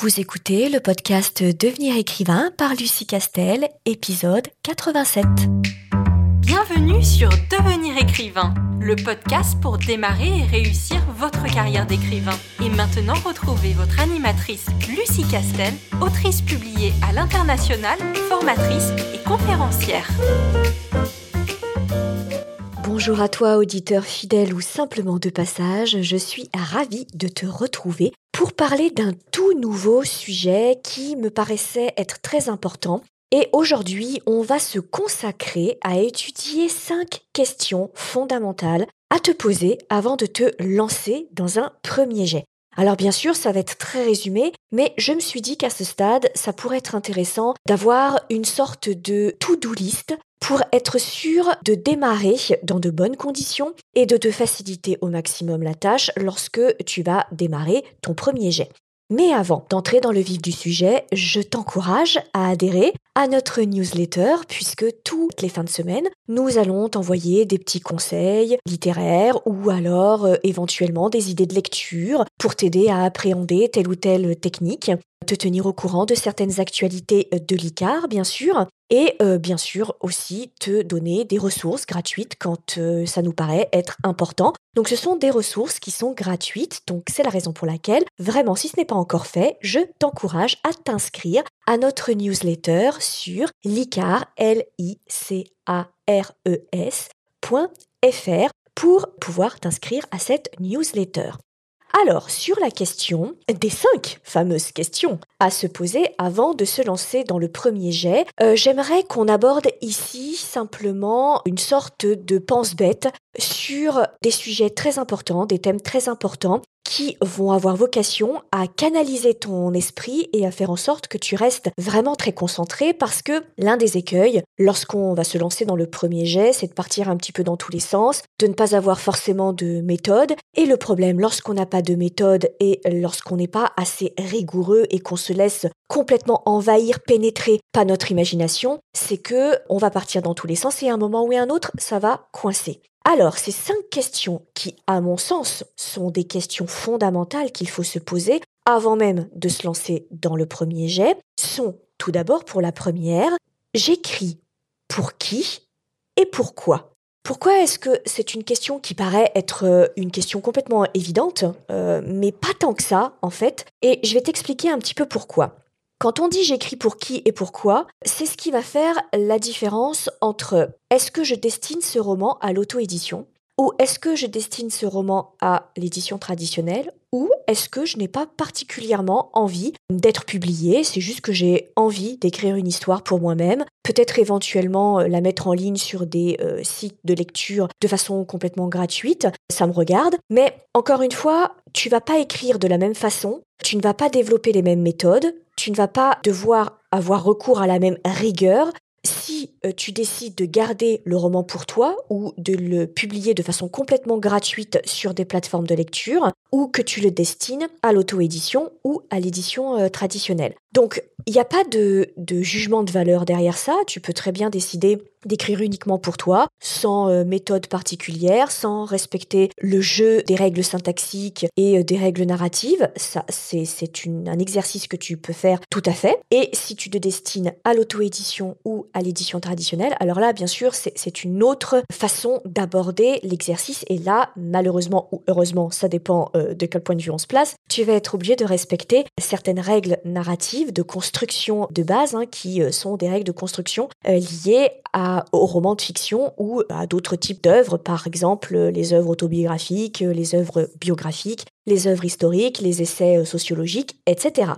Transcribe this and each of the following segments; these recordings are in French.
Vous écoutez le podcast Devenir écrivain par Lucie Castel, épisode 87. Bienvenue sur Devenir écrivain, le podcast pour démarrer et réussir votre carrière d'écrivain. Et maintenant, retrouvez votre animatrice Lucie Castel, autrice publiée à l'international, formatrice et conférencière. Bonjour à toi, auditeur fidèle ou simplement de passage, je suis ravie de te retrouver pour parler d'un tout nouveau sujet qui me paraissait être très important. Et aujourd'hui, on va se consacrer à étudier cinq questions fondamentales à te poser avant de te lancer dans un premier jet. Alors bien sûr, ça va être très résumé, mais je me suis dit qu'à ce stade, ça pourrait être intéressant d'avoir une sorte de to-do list pour être sûr de démarrer dans de bonnes conditions et de te faciliter au maximum la tâche lorsque tu vas démarrer ton premier jet. Mais avant d'entrer dans le vif du sujet, je t'encourage à adhérer à notre newsletter puisque toutes les fins de semaine, nous allons t'envoyer des petits conseils littéraires ou alors euh, éventuellement des idées de lecture pour t'aider à appréhender telle ou telle technique te tenir au courant de certaines actualités euh, de l'ICAR, bien sûr, et euh, bien sûr aussi te donner des ressources gratuites quand euh, ça nous paraît être important. Donc ce sont des ressources qui sont gratuites, donc c'est la raison pour laquelle, vraiment, si ce n'est pas encore fait, je t'encourage à t'inscrire à notre newsletter sur l'ICAR, l i c a r e pour pouvoir t'inscrire à cette newsletter. Alors, sur la question des cinq fameuses questions à se poser avant de se lancer dans le premier jet, euh, j'aimerais qu'on aborde ici simplement une sorte de pense-bête sur des sujets très importants, des thèmes très importants qui vont avoir vocation à canaliser ton esprit et à faire en sorte que tu restes vraiment très concentré parce que l'un des écueils, lorsqu'on va se lancer dans le premier jet, c'est de partir un petit peu dans tous les sens, de ne pas avoir forcément de méthode. Et le problème, lorsqu'on n'a pas de méthode et lorsqu'on n'est pas assez rigoureux et qu'on se laisse complètement envahir, pénétrer par notre imagination, c'est que on va partir dans tous les sens et à un moment ou à un autre, ça va coincer. Alors, ces cinq questions qui, à mon sens, sont des questions fondamentales qu'il faut se poser avant même de se lancer dans le premier jet, sont tout d'abord pour la première, j'écris pour qui et pourquoi? Pourquoi est-ce que c'est une question qui paraît être euh, une question complètement évidente, euh, mais pas tant que ça en fait, et je vais t'expliquer un petit peu pourquoi. Quand on dit j'écris pour qui et pourquoi, c'est ce qui va faire la différence entre est-ce que je destine ce roman à l'auto-édition ou est-ce que je destine ce roman à l'édition traditionnelle ou est-ce que je n'ai pas particulièrement envie d'être publié, c'est juste que j'ai envie d'écrire une histoire pour moi-même, peut-être éventuellement euh, la mettre en ligne sur des euh, sites de lecture de façon complètement gratuite, ça me regarde, mais encore une fois, tu vas pas écrire de la même façon, tu ne vas pas développer les mêmes méthodes, tu ne vas pas devoir avoir recours à la même rigueur si euh, tu décides de garder le roman pour toi ou de le publier de façon complètement gratuite sur des plateformes de lecture ou que tu le destines à l'auto-édition ou à l'édition euh, traditionnelle. Donc, il n'y a pas de, de, jugement de valeur derrière ça. Tu peux très bien décider d'écrire uniquement pour toi, sans euh, méthode particulière, sans respecter le jeu des règles syntaxiques et euh, des règles narratives. Ça, c'est, un exercice que tu peux faire tout à fait. Et si tu te destines à l'auto-édition ou à l'édition traditionnelle, alors là, bien sûr, c'est, c'est une autre façon d'aborder l'exercice. Et là, malheureusement ou heureusement, ça dépend euh, de quel point de vue on se place, tu vas être obligé de respecter certaines règles narratives de construction de base, hein, qui sont des règles de construction liées à aux romans de fiction ou à d'autres types d'œuvres, par exemple les œuvres autobiographiques, les œuvres biographiques, les œuvres historiques, les essais euh, sociologiques, etc.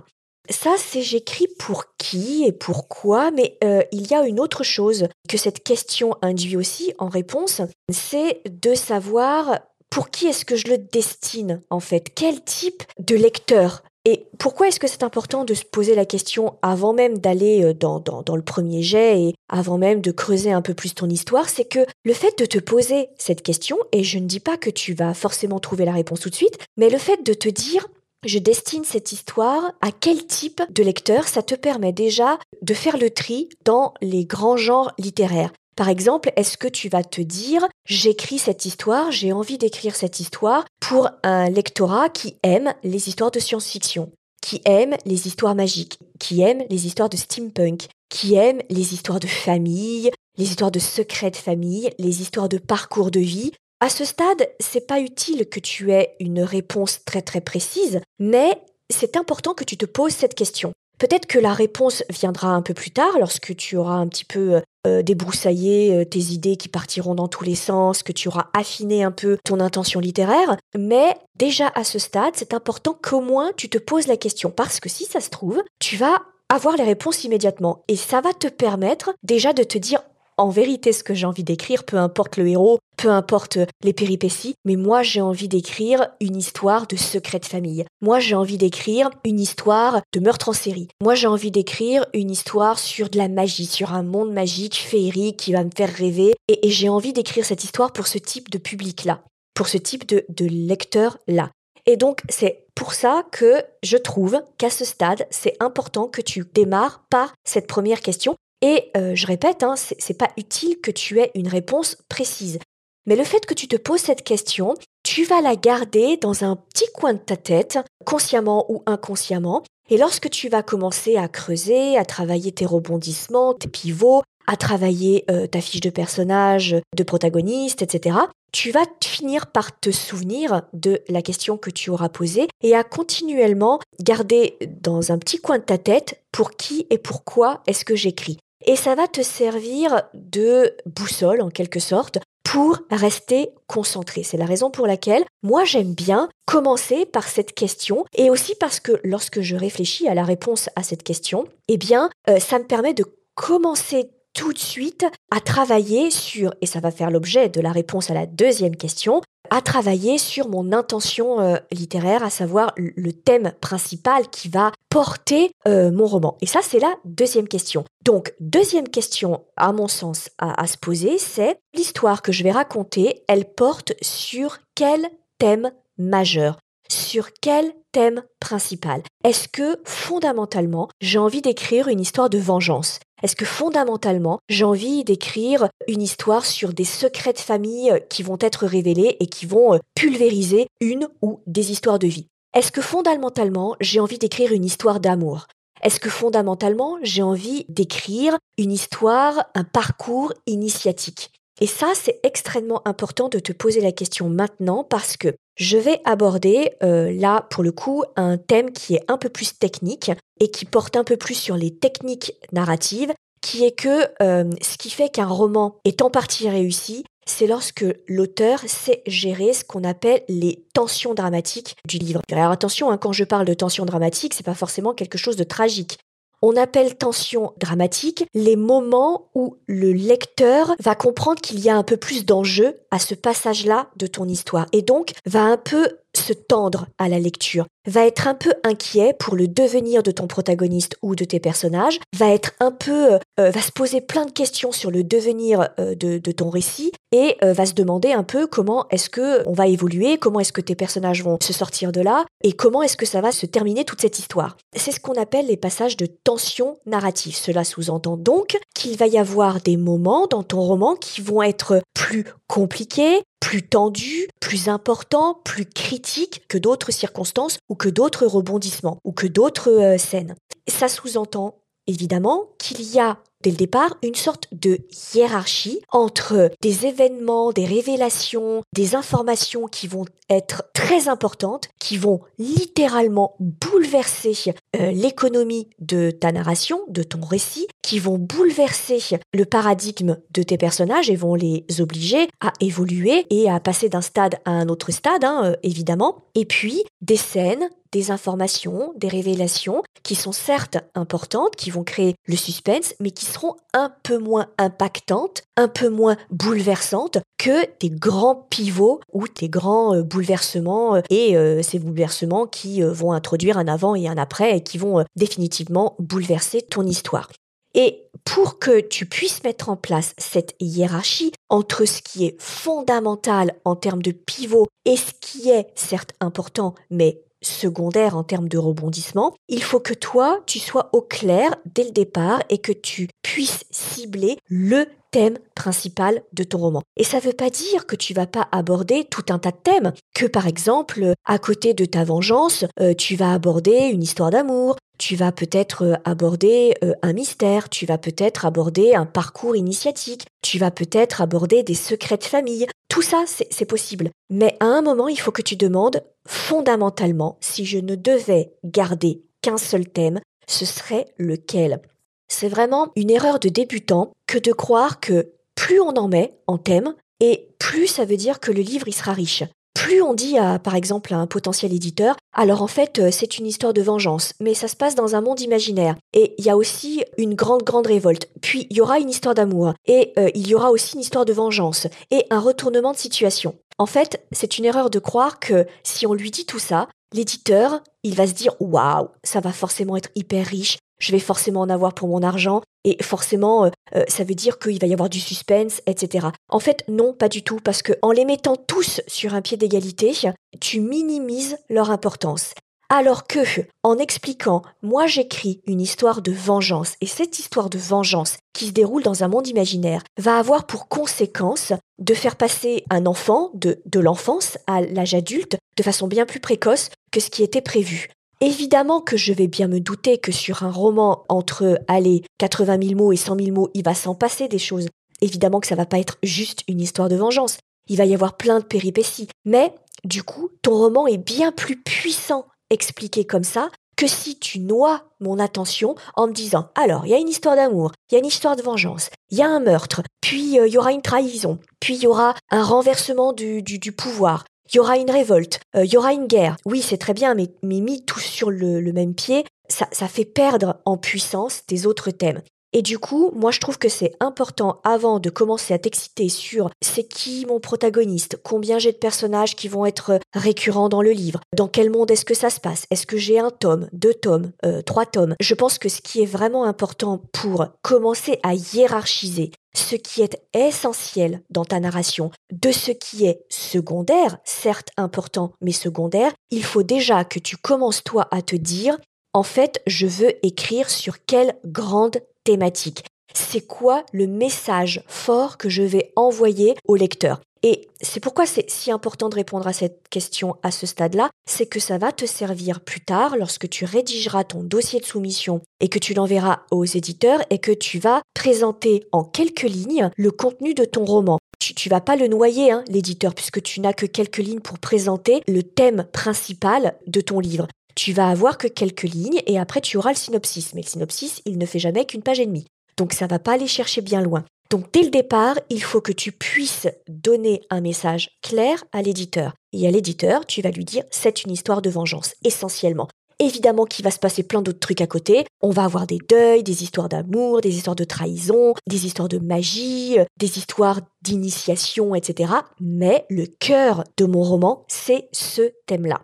Ça, c'est j'écris pour qui et pourquoi, mais euh, il y a une autre chose que cette question induit aussi en réponse, c'est de savoir pour qui est-ce que je le destine en fait Quel type de lecteur et pourquoi est-ce que c'est important de se poser la question avant même d'aller euh, dans, dans, le premier jet et avant même de creuser un peu plus ton histoire C'est que le fait de te poser cette question, et je ne dis pas que tu vas forcément trouver la réponse tout de suite, mais le fait de te dire je destine cette histoire à quel type de lecteur, ça te permet déjà de faire le tri dans les grands genres littéraires. Par exemple, est-ce que tu vas te dire, j'écris cette histoire, j'ai envie d'écrire cette histoire pour un lectorat qui aime les histoires de science-fiction qui aime les histoires magiques, qui aime les histoires de steampunk, qui aime les histoires de famille, les histoires de secrets de famille, les histoires de parcours de vie. À ce stade, c'est pas utile que tu aies une réponse très très précise, mais c'est important que tu te poses cette question. Peut-être que la réponse viendra un peu plus tard, lorsque tu auras un petit peu euh, débroussaillé euh, tes idées qui partiront dans tous les sens, que tu auras affiné un peu ton intention littéraire. Mais déjà à ce stade, c'est important qu'au moins tu te poses la question, parce que si ça se trouve, tu vas avoir les réponses immédiatement. Et ça va te permettre déjà de te dire en vérité ce que j'ai envie d'écrire, peu importe le héros, peu importe les péripéties, mais moi j'ai envie d'écrire une histoire de secret de famille. Moi j'ai envie d'écrire une histoire de meurtre en série. Moi j'ai envie d'écrire une histoire sur de la magie, sur un monde magique, féerique, qui va me faire rêver. Et, j'ai envie d'écrire cette histoire pour ce type de public-là, pour ce type de, de lecteur-là. Et donc, c'est pour ça que je trouve qu'à ce stade, c'est important que tu démarres par cette première question et euh, je répète, hein, c'est pas utile que tu aies une réponse précise. Mais le fait que tu te poses cette question, tu vas la garder dans un petit coin de ta tête, consciemment ou inconsciemment. Et lorsque tu vas commencer à creuser, à travailler tes rebondissements, tes pivots, à travailler euh, ta fiche de personnage, de protagoniste, etc., tu vas finir par te souvenir de la question que tu auras posée et à continuellement garder dans un petit coin de ta tête pour qui et pourquoi est-ce que j'écris et ça va te servir de boussole en quelque sorte pour rester concentré. C'est la raison pour laquelle moi j'aime bien commencer par cette question et aussi parce que lorsque je réfléchis à la réponse à cette question, eh bien euh, ça me permet de commencer tout de suite à travailler sur, et ça va faire l'objet de la réponse à la deuxième question, à travailler sur mon intention euh, littéraire, à savoir le thème principal qui va porter euh, mon roman. Et ça, c'est la deuxième question. Donc, deuxième question, à mon sens, à se poser, c'est l'histoire que je vais raconter, elle porte sur quel thème majeur? Sur quel thème principal? Est-ce que, fondamentalement, j'ai envie d'écrire une histoire de vengeance? Est-ce que fondamentalement, j'ai envie d'écrire une histoire sur des secrets de famille euh, qui vont être révélés et qui vont euh, pulvériser une ou des histoires de vie? Est-ce que fondamentalement, j'ai envie d'écrire une histoire d'amour? Est-ce que fondamentalement, j'ai envie d'écrire une histoire, un parcours initiatique? Et ça, c'est extrêmement important de te poser la question maintenant parce que je vais aborder euh, là, pour le coup, un thème qui est un peu plus technique et qui porte un peu plus sur les techniques narratives, qui est que euh, ce qui fait qu'un roman est en partie réussi, c'est lorsque l'auteur sait gérer ce qu'on appelle les tensions dramatiques du livre. Alors attention, hein, quand je parle de tensions dramatiques, c'est pas forcément quelque chose de tragique. On appelle tension dramatique les moments où le lecteur va comprendre qu'il y a un peu plus d'enjeu à ce passage-là de ton histoire et donc va un peu se tendre à la lecture, va être un peu inquiet pour le devenir de ton protagoniste ou de tes personnages, va être un peu, euh, va se poser plein de questions sur le devenir euh, de, ton récit et euh, va se demander un peu comment est-ce que on va évoluer, comment est-ce que tes personnages vont se sortir de là et comment est-ce que ça va se terminer toute cette histoire. C'est ce qu'on appelle les passages de tension narrative. Cela sous-entend donc qu'il va y avoir des moments dans ton roman qui vont être plus compliqués, plus tendu, plus important, plus critique que d'autres circonstances ou que d'autres rebondissements ou que d'autres euh, scènes. Ça sous-entend évidemment qu'il y a dès le départ une sorte de hiérarchie entre des événements, des révélations, des informations qui vont être très importantes, qui vont littéralement bouleverser euh, l'économie de ta narration, de ton récit, qui vont bouleverser le paradigme de tes personnages et vont les obliger à évoluer et à passer d'un stade à un autre stade, hein, euh, évidemment. Et puis des scènes, des informations, des révélations qui sont certes importantes, qui vont créer le suspense, mais qui seront un peu moins impactantes, un peu moins bouleversantes que des grands pivots ou des grands euh, bouleversements euh, et euh, ces bouleversements qui vont introduire un avant et un après et qui vont définitivement bouleverser ton histoire. Et pour que tu puisses mettre en place cette hiérarchie entre ce qui est fondamental en termes de pivot et ce qui est certes important mais secondaire en termes de rebondissement, il faut que toi, tu sois au clair dès le départ et que tu puisses cibler le thème principal de ton roman. Et ça ne veut pas dire que tu vas pas aborder tout un tas de thèmes, que par exemple, à côté de ta vengeance, euh, tu vas aborder une histoire d'amour, tu vas peut-être euh, aborder euh, un mystère, tu vas peut-être aborder un parcours initiatique, tu vas peut-être aborder des secrets de famille. Tout ça, c'est possible. Mais à un moment, il faut que tu demandes fondamentalement si je ne devais garder qu'un seul thème, ce serait lequel? C'est vraiment une erreur de débutant que de croire que plus on en met en thème, et plus ça veut dire que le livre il sera riche. Plus on dit à, par exemple, à un potentiel éditeur, alors en fait, euh, c'est une histoire de vengeance, mais ça se passe dans un monde imaginaire. Et il y a aussi une grande, grande révolte. Puis il y aura une histoire d'amour. Et euh, il y aura aussi une histoire de vengeance. Et un retournement de situation. En fait, c'est une erreur de croire que si on lui dit tout ça, l'éditeur, il va se dire waouh, ça va forcément être hyper riche, je vais forcément en avoir pour mon argent, et forcément, euh, euh, ça veut dire qu'il va y avoir du suspense, etc. En fait, non, pas du tout, parce que en les mettant tous sur un pied d'égalité, tu minimises leur importance. Alors que, en expliquant, moi j'écris une histoire de vengeance, et cette histoire de vengeance qui se déroule dans un monde imaginaire va avoir pour conséquence de faire passer un enfant de l'enfance à l'âge adulte de façon bien plus précoce que ce qui était prévu. Évidemment que je vais bien me douter que sur un roman entre, allez, 80 000 mots et 100 000 mots, il va s'en passer des choses. Évidemment que ça va pas être juste une histoire de vengeance. Il va y avoir plein de péripéties. Mais, du coup, ton roman est bien plus puissant expliqué comme ça que si tu noies mon attention en me disant alors il y a une histoire d'amour, il y a une histoire de vengeance, il y a un meurtre, puis euh, il y aura une trahison, puis il y aura un renversement du, du pouvoir, il y aura une révolte, euh, il y aura une guerre. Oui, c'est très bien, mais, mis tous sur le, même pied, ça fait perdre en puissance tes autres thèmes. Et du coup, moi je trouve que c'est important avant de commencer à t'exciter sur c'est qui mon protagoniste, combien j'ai de personnages qui vont être récurrents dans le livre, dans quel monde est-ce que ça se passe, est-ce que j'ai un tome, deux tomes, euh, trois tomes. Je pense que ce qui est vraiment important pour commencer à hiérarchiser ce qui est essentiel dans ta narration de ce qui est secondaire, certes important, mais secondaire, il faut déjà que tu commences toi à te dire, en fait, je veux écrire sur quelle grande thématique. C'est quoi le message fort que je vais envoyer au lecteur? Et c'est pourquoi c'est si important de répondre à cette question à ce stade-là, c'est que ça va te servir plus tard lorsque tu rédigeras ton dossier de soumission et que tu l'enverras aux éditeurs et que tu vas présenter en quelques lignes le contenu de ton roman. Tu, tu vas pas le noyer, hein, l'éditeur, puisque tu n'as que quelques lignes pour présenter le thème principal de ton livre. Tu vas avoir que quelques lignes et après tu auras le synopsis. Mais le synopsis, il ne fait jamais qu'une page et demie. Donc ça va pas aller chercher bien loin. Donc dès le départ, il faut que tu puisses donner un message clair à l'éditeur. Et à l'éditeur, tu vas lui dire c'est une histoire de vengeance, essentiellement. Évidemment qu'il va se passer plein d'autres trucs à côté. On va avoir des deuils, des histoires d'amour, des histoires de trahison, des histoires de magie, des histoires d'initiation, etc. Mais le cœur de mon roman, c'est ce thème-là.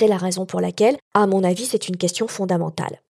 C'est la raison pour laquelle, à mon avis, c'est une question fondamentale.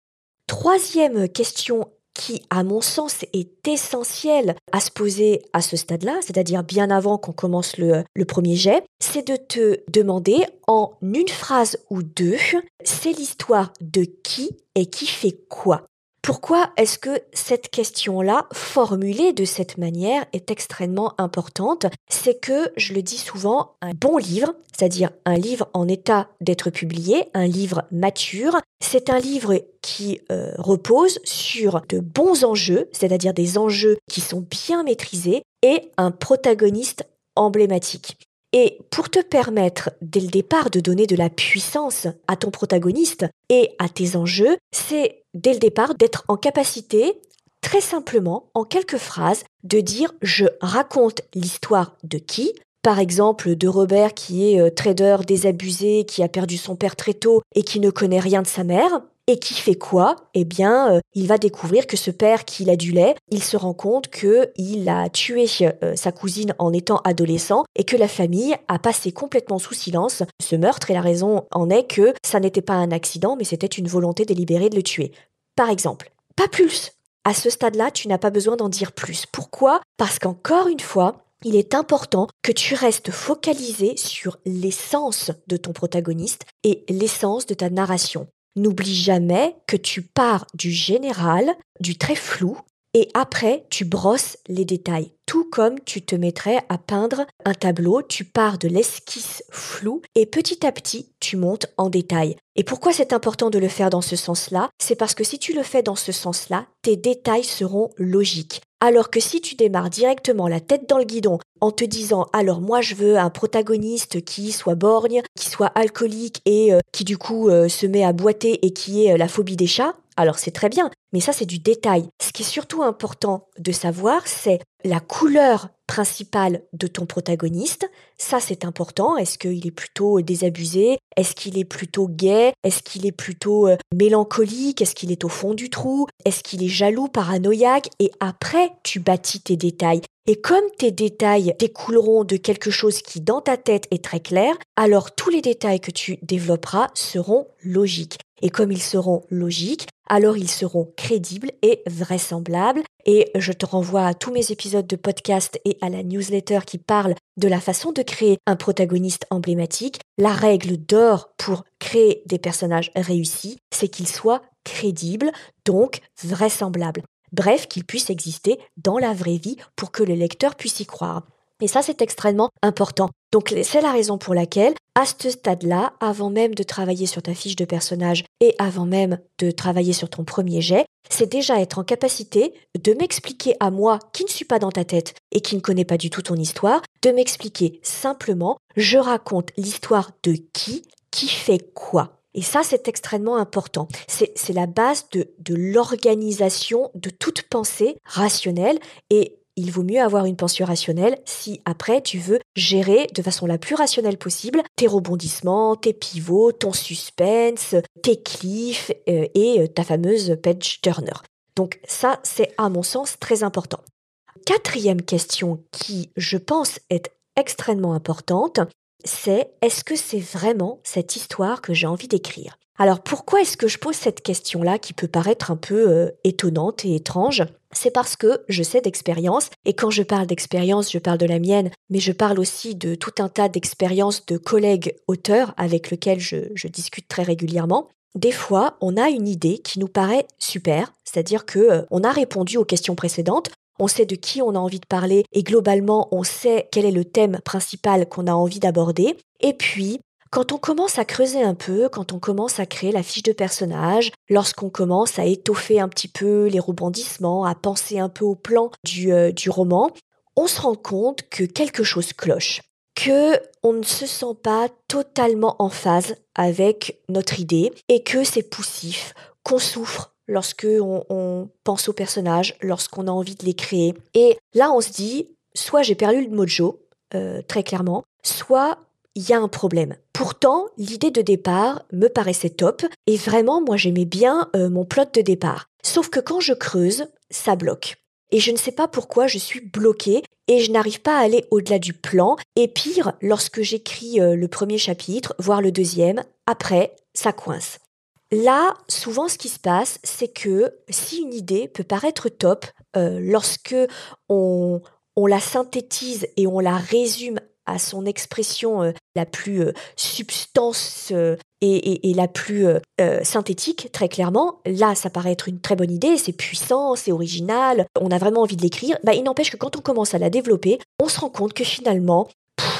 Troisième question qui, à mon sens, est essentiel à se poser à ce stade-là, c'est-à-dire bien avant qu'on commence le premier jet, c'est de te demander en une phrase ou deux, c'est l'histoire de qui et qui fait quoi. Pourquoi est-ce que cette question-là, formulée de cette manière, est extrêmement importante? C'est que, je le dis souvent, un bon livre, c'est-à-dire un livre en état d'être publié, un livre mature, c'est un livre qui euh, repose sur de bons enjeux, c'est-à-dire des enjeux qui sont bien maîtrisés, et un protagoniste emblématique. Et pour te permettre dès le départ de donner de la puissance à ton protagoniste et à tes enjeux, c'est dès le départ d'être en capacité, très simplement, en quelques phrases, de dire je raconte l'histoire de qui, par exemple de Robert qui est euh, trader désabusé, qui a perdu son père très tôt et qui ne connaît rien de sa mère, et qui fait quoi? Eh bien, euh, il va découvrir que ce père qui a du lait, il se rend compte que il a tué euh, sa cousine en étant adolescent et que la famille a passé complètement sous silence ce meurtre et la raison en est que ça n'était pas un accident mais c'était une volonté délibérée de le tuer. Par exemple, pas plus. À ce stade-là, tu n'as pas besoin d'en dire plus. Pourquoi? Parce qu'encore une fois, il est important que tu restes focalisé sur l'essence de ton protagoniste et l'essence de ta narration. N'oublie jamais que tu pars du général, du très flou, et après tu brosses les détails. Tout comme tu te mettrais à peindre un tableau, tu pars de l'esquisse floue et petit à petit tu montes en détail. Et pourquoi c'est important de le faire dans ce sens-là? C'est parce que si tu le fais dans ce sens-là, tes détails seront logiques. Alors que si tu démarres directement la tête dans le guidon en te disant alors moi je veux un protagoniste qui soit borgne, qui soit alcoolique et euh, qui du coup euh, se met à boiter et qui ait euh, la phobie des chats, alors c'est très bien, mais ça c'est du détail. Ce qui est surtout important de savoir, c'est la couleur principale de ton protagoniste. Ça, c'est important. Est-ce qu'il est plutôt désabusé? Est-ce qu'il est plutôt gay Est-ce qu'il est plutôt euh, mélancolique? Est-ce qu'il est au fond du trou? Est-ce qu'il est jaloux, paranoïaque? Et après, tu bâtis tes détails. Et comme tes détails découleront de quelque chose qui dans ta tête est très clair, alors tous les détails que tu développeras seront logiques. Et comme ils seront logiques, alors ils seront crédibles et vraisemblables. Et je te renvoie à tous mes épisodes de podcast et à la newsletter qui parle de la façon de créer un protagoniste emblématique. La règle d'or pour créer des personnages réussis, c'est qu'ils soient crédibles, donc vraisemblables. Bref, qu'ils puissent exister dans la vraie vie pour que le lecteur puisse y croire. Et ça, c'est extrêmement important. Donc, c'est la raison pour laquelle, à ce stade-là, avant même de travailler sur ta fiche de personnage et avant même de travailler sur ton premier jet, c'est déjà être en capacité de m'expliquer à moi, qui ne suis pas dans ta tête et qui ne connais pas du tout ton histoire, de m'expliquer simplement, je raconte l'histoire de qui, qui fait quoi. Et ça, c'est extrêmement important. C'est la base de, de l'organisation de toute pensée rationnelle et il vaut mieux avoir une pensée rationnelle si après tu veux gérer de façon la plus rationnelle possible tes rebondissements, tes pivots, ton suspense, tes cliffs euh, et euh, ta fameuse page turner. Donc ça, c'est à mon sens très important. Quatrième question qui, je pense, est extrêmement importante, c'est est-ce que c'est vraiment cette histoire que j'ai envie d'écrire? Alors pourquoi est-ce que je pose cette question-là qui peut paraître un peu euh, étonnante et étrange? C'est parce que je sais d'expérience, et quand je parle d'expérience, je parle de la mienne, mais je parle aussi de tout un tas d'expériences de collègues auteurs avec lesquels je, discute très régulièrement. Des fois, on a une idée qui nous paraît super, c'est-à-dire que euh, on a répondu aux questions précédentes, on sait de qui on a envie de parler et globalement on sait quel est le thème principal qu'on a envie d'aborder. Et puis, quand on commence à creuser un peu, quand on commence à créer la fiche de personnage, lorsqu'on commence à étoffer un petit peu les rebondissements, à penser un peu au plan du, euh, du roman, on se rend compte que quelque chose cloche, que on ne se sent pas totalement en phase avec notre idée et que c'est poussif, qu'on souffre lorsque on, pense au personnage, lorsqu'on a envie de les créer. Et là, on se dit, soit j'ai perdu le mojo, euh, très clairement, soit il y a un problème. Pourtant, l'idée de départ me paraissait top et vraiment, moi, j'aimais bien euh, mon plot de départ. Sauf que quand je creuse, ça bloque. Et je ne sais pas pourquoi je suis bloquée et je n'arrive pas à aller au-delà du plan. Et pire, lorsque j'écris euh, le premier chapitre, voire le deuxième, après, ça coince. Là, souvent, ce qui se passe, c'est que si une idée peut paraître top, euh, lorsque on, on la synthétise et on la résume à son expression euh, la plus euh, substance euh, et, la plus synthétique, très clairement, là, ça paraît être une très bonne idée, c'est puissant, c'est original, on a vraiment envie de l'écrire. Bah, il n'empêche que quand on commence à la développer, on se rend compte que finalement,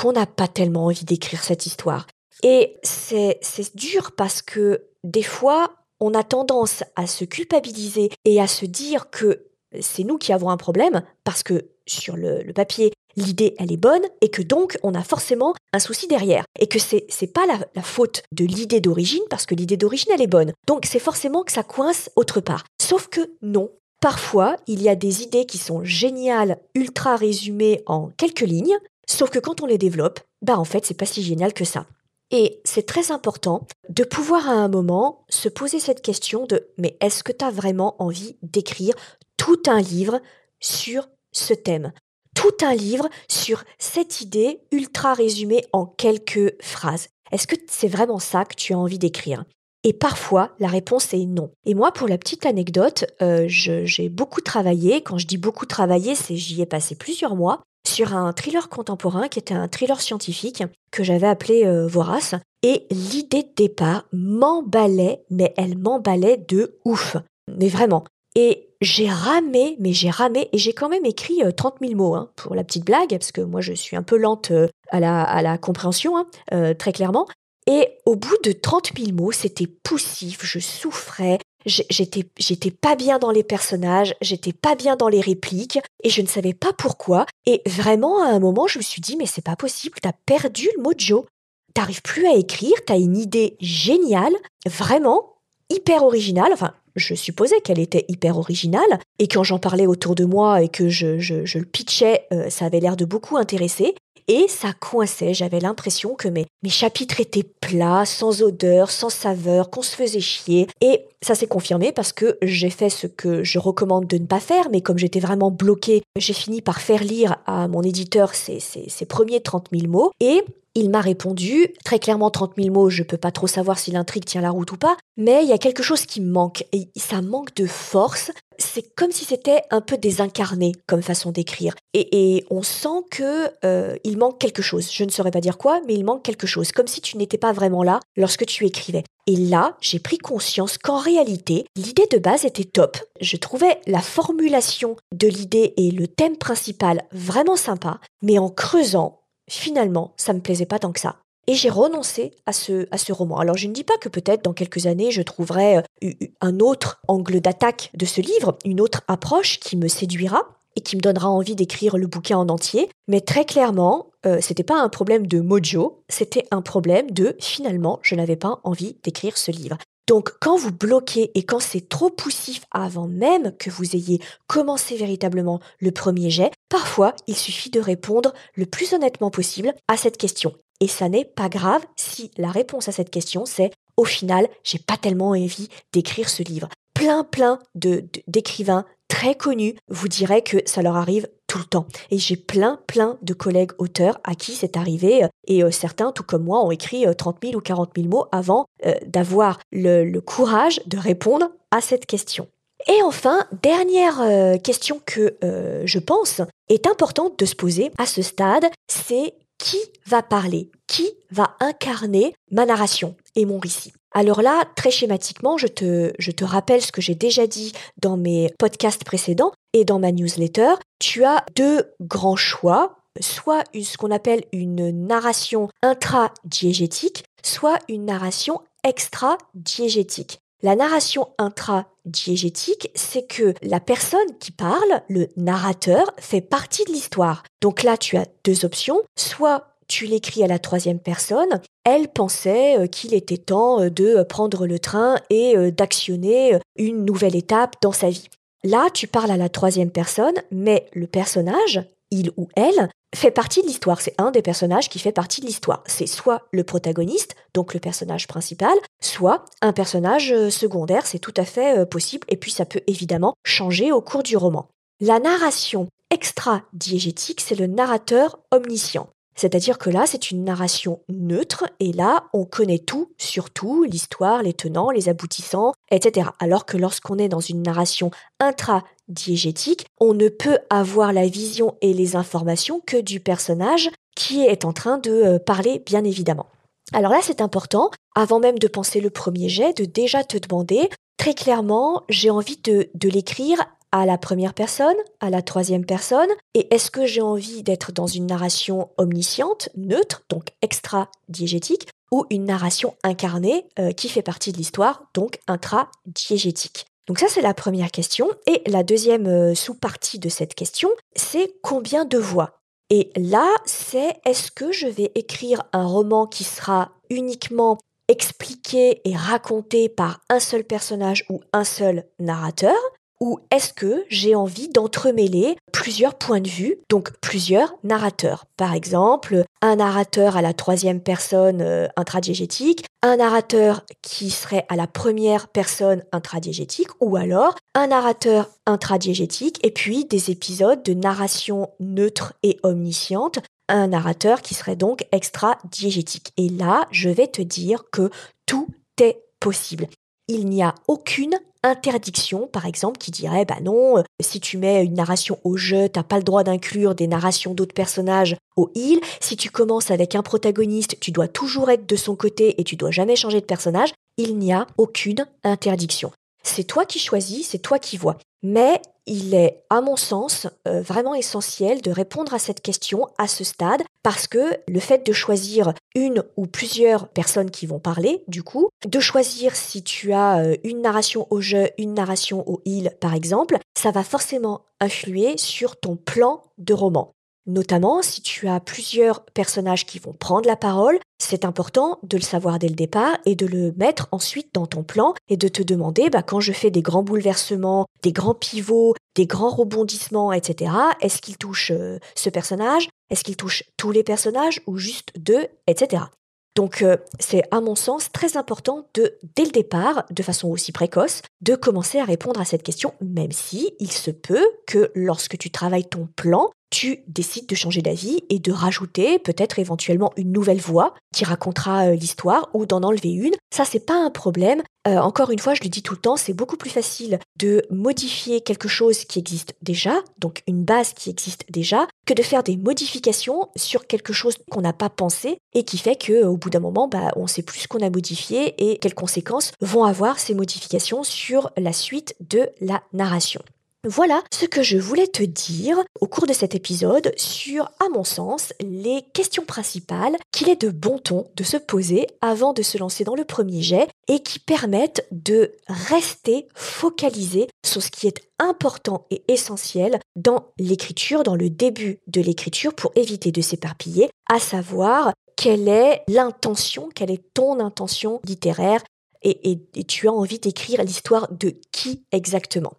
on n'a pas tellement envie d'écrire cette histoire. Et c'est dur parce que des fois, on a tendance à se culpabiliser et à se dire que c'est nous qui avons un problème parce que sur le papier, l'idée elle est bonne et que donc on a forcément un souci derrière et que c'est c'est pas la, faute de l'idée d'origine parce que l'idée d'origine elle est bonne. Donc c'est forcément que ça coince autre part. Sauf que non. Parfois, il y a des idées qui sont géniales, ultra résumées en quelques lignes, sauf que quand on les développe, bah en fait, c'est pas si génial que ça. Et c'est très important de pouvoir à un moment se poser cette question de mais est-ce que tu as vraiment envie d'écrire tout un livre sur ce thème? Tout un livre sur cette idée ultra résumée en quelques phrases. Est-ce que c'est vraiment ça que tu as envie d'écrire? Et parfois, la réponse est non. Et moi, pour la petite anecdote, euh, j'ai beaucoup travaillé. Quand je dis beaucoup travaillé, c'est j'y ai passé plusieurs mois sur un thriller contemporain qui était un thriller scientifique que j'avais appelé euh, Vorace. Et l'idée de départ m'emballait, mais elle m'emballait de ouf. Mais vraiment. Et j'ai ramé, mais j'ai ramé, et j'ai quand même écrit 30 euh, 000 mots, hein, pour la petite blague, parce que moi je suis un peu lente euh, à la, compréhension, hein, très clairement. Et au bout de 30 000 mots, c'était poussif, je souffrais, j'étais j'étais pas bien dans les personnages, j'étais pas bien dans les répliques et je ne savais pas pourquoi et vraiment à un moment je me suis dit mais c'est pas possible, t'as perdu le mojo. T'arrives plus à écrire, t'as une idée géniale, vraiment hyper originale, enfin je supposais qu'elle était hyper originale, et quand j'en parlais autour de moi et que je, je, le pitchais, euh, ça avait l'air de beaucoup intéresser, et ça coinçait, j'avais l'impression que mes, mes chapitres étaient plats, sans odeur, sans saveur, qu'on se faisait chier. Et ça s'est confirmé parce que j'ai fait ce que je recommande de ne pas faire, mais comme j'étais vraiment bloquée, j'ai fini par faire lire à mon éditeur ces, ces, premiers 30 000 mots. Et il m'a répondu, très clairement 30 000 mots, je peux pas trop savoir si l'intrigue tient la route ou pas, mais il y a quelque chose qui manque, et ça manque de force, c'est comme si c'était un peu désincarné comme façon d'écrire. Et, on sent que euh, il manque quelque chose. Je ne saurais pas dire quoi, mais il manque quelque chose, comme si tu n'étais pas vraiment là lorsque tu écrivais. Et là, j'ai pris conscience qu'en réalité, l'idée de base était top. Je trouvais la formulation de l'idée et le thème principal vraiment sympa, mais en creusant, finalement, ça me plaisait pas tant que ça. Et j'ai renoncé à ce, à ce roman. Alors je ne dis pas que peut-être dans quelques années je trouverai euh, un autre angle d'attaque de ce livre, une autre approche qui me séduira et qui me donnera envie d'écrire le bouquin en entier. Mais très clairement, euh, c'était pas un problème de mojo, c'était un problème de finalement je n'avais pas envie d'écrire ce livre. Donc quand vous bloquez et quand c'est trop poussif avant même que vous ayez commencé véritablement le premier jet, parfois il suffit de répondre le plus honnêtement possible à cette question. Et ça n'est pas grave si la réponse à cette question c'est au final, j'ai pas tellement envie d'écrire ce livre. Plein plein de d'écrivains très connus vous diraient que ça leur arrive tout le temps. Et j'ai plein, plein de collègues auteurs à qui c'est arrivé, euh, et euh, certains, tout comme moi, ont écrit 30 euh, 000 ou 40 000 mots avant d'avoir le, courage de répondre à cette question. Et enfin, dernière question que je pense est importante de se poser à ce stade, c'est qui va parler, qui va incarner ma narration et mon récit. Alors là, très schématiquement, je te, je te rappelle ce que j'ai déjà dit dans mes podcasts précédents et dans ma newsletter. Tu as deux grands choix, soit ce qu'on appelle une narration intra-diégétique, soit une narration extra-diégétique. La narration intra-diégétique, c'est que la personne qui parle, le narrateur, fait partie de l'histoire. Donc là, tu as deux options. Soit tu l'écris à la troisième personne, elle pensait euh, qu'il était temps euh, de prendre le train et euh, d'actionner une nouvelle étape dans sa vie. Là, tu parles à la troisième personne, mais le personnage, il ou elle, fait partie de l'histoire. C'est un des personnages qui fait partie de l'histoire. C'est soit le protagoniste, donc le personnage principal, soit un personnage secondaire. C'est tout à fait possible. Et puis ça peut évidemment changer au cours du roman. La narration extra-diégétique, c'est le narrateur omniscient. C'est-à-dire que là, c'est une narration neutre et là, on connaît tout, surtout l'histoire, les tenants, les aboutissants, etc. Alors que lorsqu'on est dans une narration intra-diégétique, on ne peut avoir la vision et les informations que du personnage qui est en train de euh, parler, bien évidemment. Alors là, c'est important, avant même de penser le premier jet, de déjà te demander, très clairement, j'ai envie de, de l'écrire à la première personne, à la troisième personne Et est-ce que j'ai envie d'être dans une narration omnisciente, neutre, donc extra-diégétique, ou une narration incarnée euh, qui fait partie de l'histoire, donc intra-diégétique? Donc ça, c'est la première question. Et la deuxième euh, sous-partie de cette question, c'est combien de voix? Et là, c'est est-ce que je vais écrire un roman qui sera uniquement expliqué et raconté par un seul personnage ou un seul narrateur? Ou est-ce que j'ai envie d'entremêler plusieurs points de vue, donc plusieurs narrateurs? Par exemple, un narrateur à la troisième personne euh, intradiégétique, un narrateur qui serait à la première personne intradiégétique, ou alors un narrateur intradiégétique et puis des épisodes de narration neutre et omnisciente, un narrateur qui serait donc extra-diégétique. Et là, je vais te dire que tout est possible. il n'y a aucune interdiction, par exemple, qui dirait bah non, euh, si tu mets une narration au jeu, t'as pas le droit d'inclure des narrations d'autres personnages au heal. Si tu commences avec un protagoniste, tu dois toujours être de son côté et tu dois jamais changer de personnage. Il n'y a aucune interdiction. C'est toi qui choisis, c'est toi qui vois. Mais il est, à mon sens, euh, vraiment essentiel de répondre à cette question à ce stade, parce que le fait de choisir une ou plusieurs personnes qui vont parler, du coup, de choisir si tu as euh, une narration au jeu, une narration au heal, par exemple, ça va forcément influer sur ton plan de roman. Notamment, si tu as plusieurs personnages qui vont prendre la parole, c'est important de le savoir dès le départ et de le mettre ensuite dans ton plan et de te demander, bah, quand je fais des grands bouleversements, des grands pivots, des grands rebondissements, etc., est-ce qu'il touche euh, ce personnage? Est-ce qu'il touche tous les personnages ou juste deux, etc. Donc euh, c'est à mon sens très important de, dès le départ, de façon aussi précoce, de commencer à répondre à cette question, même si il se peut que lorsque tu travailles ton plan, tu décides de changer d'avis et de rajouter peut-être éventuellement une nouvelle voix qui racontera euh, l'histoire ou d'en enlever une. Ça, c'est pas un problème. Euh, encore une fois, je le dis tout le temps, c'est beaucoup plus facile de modifier quelque chose qui existe déjà, donc une base qui existe déjà, que de faire des modifications sur quelque chose qu'on n'a pas pensé et qui fait que au bout d'un moment, bah, on sait plus ce qu'on a modifié et quelles conséquences vont avoir ces modifications sur la suite de la narration. Voilà ce que je voulais te dire au cours de cet épisode sur, à mon sens, les questions principales qu'il est de bon ton de se poser avant de se lancer dans le premier jet et qui permettent de rester focalisé sur ce qui est important et essentiel dans l'écriture, dans le début de l'écriture pour éviter de s'éparpiller, à savoir quelle est l'intention, quelle est ton intention littéraire et, tu as envie d'écrire l'histoire de qui exactement.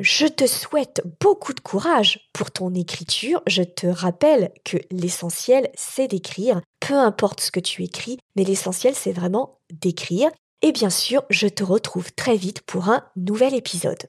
Je te souhaite beaucoup de courage pour ton écriture. Je te rappelle que l'essentiel, c'est d'écrire, peu importe ce que tu écris, mais l'essentiel, c'est vraiment d'écrire. Et bien sûr, je te retrouve très vite pour un nouvel épisode.